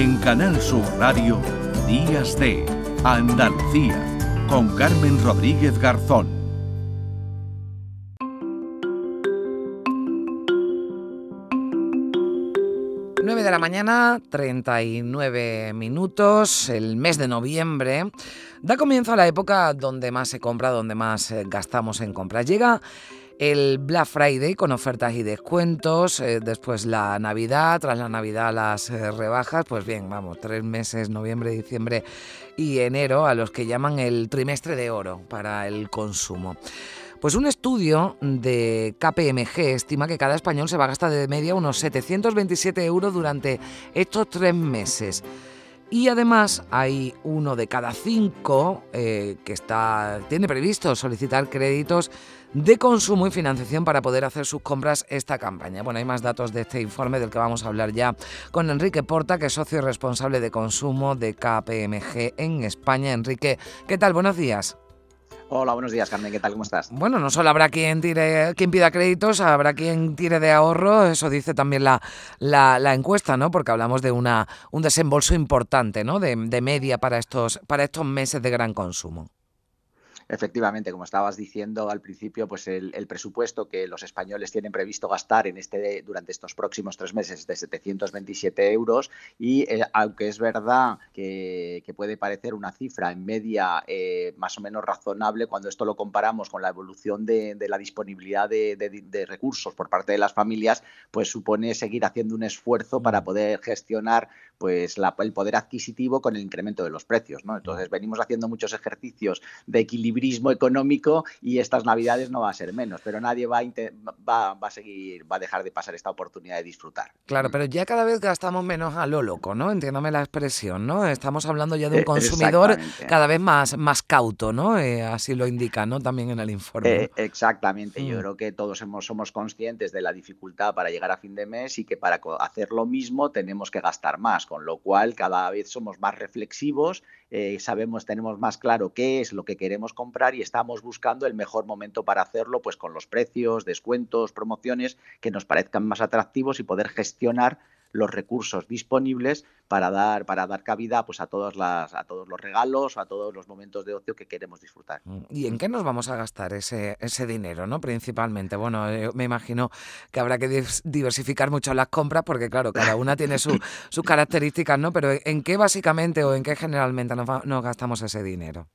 En Canal Sur Radio, Días de Andalucía, con Carmen Rodríguez Garzón. 9 de la mañana, 39 minutos, el mes de noviembre. Da comienzo a la época donde más se compra, donde más eh, gastamos en compras. Llega el Black Friday con ofertas y descuentos, eh, después la Navidad, tras la Navidad las eh, rebajas, pues bien, vamos, tres meses, noviembre, diciembre y enero, a los que llaman el trimestre de oro para el consumo. Pues un estudio de KPMG estima que cada español se va a gastar de media unos 727 euros durante estos tres meses. Y además hay uno de cada cinco eh, que está, tiene previsto solicitar créditos de consumo y financiación para poder hacer sus compras esta campaña. Bueno, hay más datos de este informe del que vamos a hablar ya con Enrique Porta, que es socio responsable de consumo de KPMG en España. Enrique, ¿qué tal? Buenos días. Hola, buenos días, Carmen. ¿Qué tal? ¿Cómo estás? Bueno, no solo habrá quien tire, quien pida créditos, habrá quien tire de ahorro. Eso dice también la, la, encuesta, ¿no? Porque hablamos de una un desembolso importante, ¿no? De, de media para estos para estos meses de gran consumo. Efectivamente, como estabas diciendo al principio, pues el, presupuesto que los españoles tienen previsto gastar en este durante estos próximos tres meses es de 727 euros y eh, aunque es verdad que, puede parecer una cifra en media eh, más o menos razonable cuando esto lo comparamos con la evolución de, la disponibilidad de, recursos por parte de las familias, pues supone seguir haciendo un esfuerzo para poder gestionar pues el poder adquisitivo con el incremento de los precios. ¿no? Entonces venimos haciendo muchos ejercicios de equilibrio económico y estas navidades no va a ser menos, pero nadie va a, va, a seguir, va a dejar de pasar esta oportunidad de disfrutar. Claro, mm. pero ya cada vez gastamos menos a lo loco, ¿no? Entiéndame la expresión, ¿no? Estamos hablando ya de un eh, consumidor cada vez más, más cauto, ¿no? Eh, así lo indica, ¿no? También en el informe. Eh, exactamente, yo mm. creo que todos somos, somos conscientes de la dificultad para llegar a fin de mes y que para hacer lo mismo tenemos que gastar más, con lo cual cada vez somos más reflexivos, sabemos, tenemos más claro qué es lo que queremos comprar y estamos buscando el mejor momento para hacerlo, pues con los precios, descuentos, promociones que nos parezcan más atractivos y poder gestionar los recursos disponibles para dar para dar cabida pues a todas las a todos los regalos a todos los momentos de ocio que queremos disfrutar. Mm, y en qué nos vamos a gastar ese ese dinero no principalmente bueno eh, me imagino que habrá que diversificar mucho las compras porque claro cada una tiene sus características no pero en qué básicamente o en qué generalmente nos gastamos ese dinero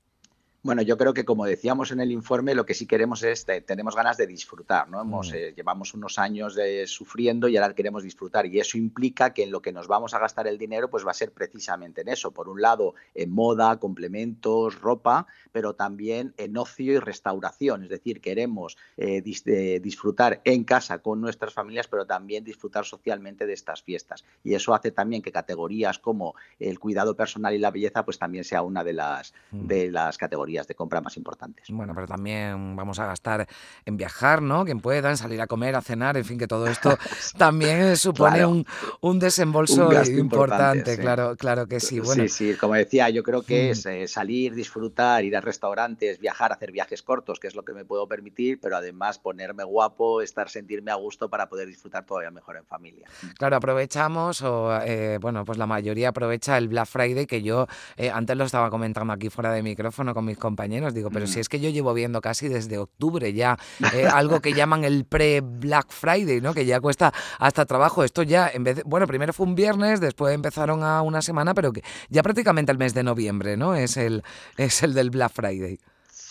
bueno, yo creo que como decíamos en el informe, lo que sí queremos es, tenemos ganas de disfrutar, ¿no? Hemos, mm. eh, llevamos unos años de, sufriendo y ahora queremos disfrutar y eso implica que en lo que nos vamos a gastar el dinero pues va a ser precisamente en eso. Por un lado, en moda, complementos, ropa, pero también en ocio y restauración. Es decir, queremos eh, disfrutar en casa con nuestras familias, pero también disfrutar socialmente de estas fiestas. Y eso hace también que categorías como el cuidado personal y la belleza pues también sea una de las, mm. de las categorías de compra más importantes. Bueno, pero también vamos a gastar en viajar, ¿no? Quien pueda, en salir a comer, a cenar, en fin, que todo esto también supone un, un, desembolso importante, claro, claro que sí. Bueno, sí, sí, como decía, yo creo que es mm. eh, salir, disfrutar, ir a restaurantes, viajar, hacer viajes cortos, que es lo que me puedo permitir, pero además ponerme guapo, estar, sentirme a gusto para poder disfrutar todavía mejor en familia. Claro, aprovechamos, o eh, bueno, pues la mayoría aprovecha el Black Friday, que yo eh, antes lo estaba comentando aquí fuera de micrófono con mis compañeros. Digo, pero si mm. es que yo llevo viendo casi desde octubre ya eh, algo que llaman el pre-Black Friday, ¿no? Que ya cuesta hasta trabajo. Esto ya, en vez bueno, primero fue un viernes, después empezaron a una semana, pero que ya prácticamente el mes de noviembre, ¿no? Es el, es el del Black Friday.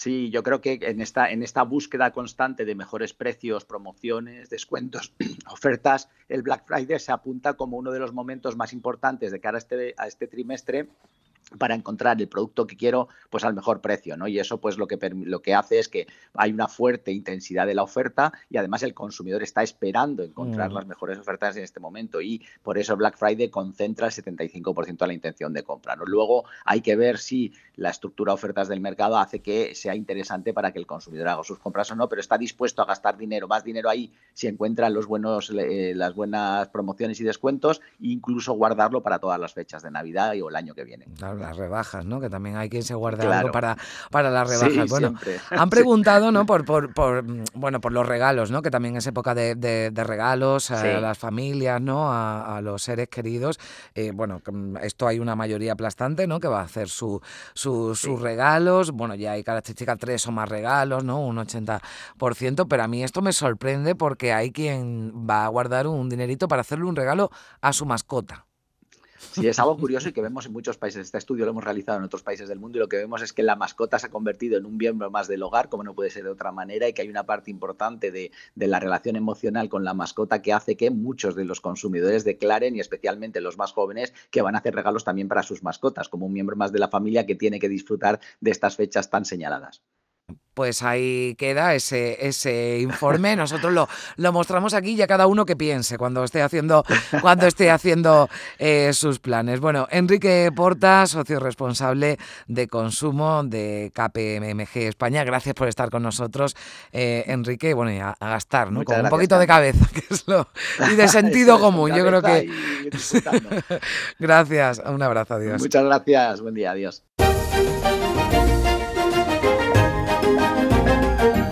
Sí, yo creo que en esta, en esta búsqueda constante de mejores precios, promociones, descuentos, ofertas, el Black Friday se apunta como uno de los momentos más importantes de cara a este, a este trimestre para encontrar el producto que quiero pues al mejor precio, ¿no? Y eso pues lo que lo que hace es que hay una fuerte intensidad de la oferta y además el consumidor está esperando encontrar mm. las mejores ofertas en este momento y por eso Black Friday concentra el 75% de la intención de compra, ¿no? Luego hay que ver si la estructura de ofertas del mercado hace que sea interesante para que el consumidor haga sus compras o no, pero está dispuesto a gastar dinero, más dinero ahí si encuentra los buenos eh, las buenas promociones y descuentos, e incluso guardarlo para todas las fechas de Navidad y o el año que viene. Claro las rebajas, ¿no? Que también hay quien se guarda algo para, para las rebajas. bueno, han preguntado, ¿no? Por, por, por, bueno, por los regalos, ¿no? Que también es época de, de, regalos a las familias, ¿no? A, los seres queridos. Eh, bueno, mm, esto hay una mayoría aplastante, ¿no? Que va a hacer su, sus regalos. Bueno, ya hay características tres o más regalos, ¿no? Un 80%, pero a mí esto me sorprende porque hay quien va a guardar un dinerito para hacerle un regalo a su mascota. Sí, es algo curioso y que vemos en muchos países. Este estudio lo hemos realizado en otros países del mundo y lo que vemos es que la mascota se ha convertido en un miembro más del hogar, como no puede ser de otra manera, y que hay una parte importante de, la relación emocional con la mascota que hace que muchos de los consumidores declaren, y especialmente los más jóvenes, que van a hacer regalos también para sus mascotas, como un miembro más de la familia que tiene que disfrutar de estas fechas tan señaladas. Pues ahí queda ese, ese informe. Nosotros lo, lo mostramos aquí ya cada uno que piense cuando esté haciendo, cuando esté haciendo eh, sus planes. Bueno, Enrique Porta, socio responsable de consumo de KPMG España. Gracias por estar con nosotros, eh, Enrique. Bueno, y a, gastar, ¿no? con un poquito de cabeza, que es lo. Y de sentido común. Yo creo que. gracias. Un abrazo, adiós. Muchas gracias. Buen día, adiós.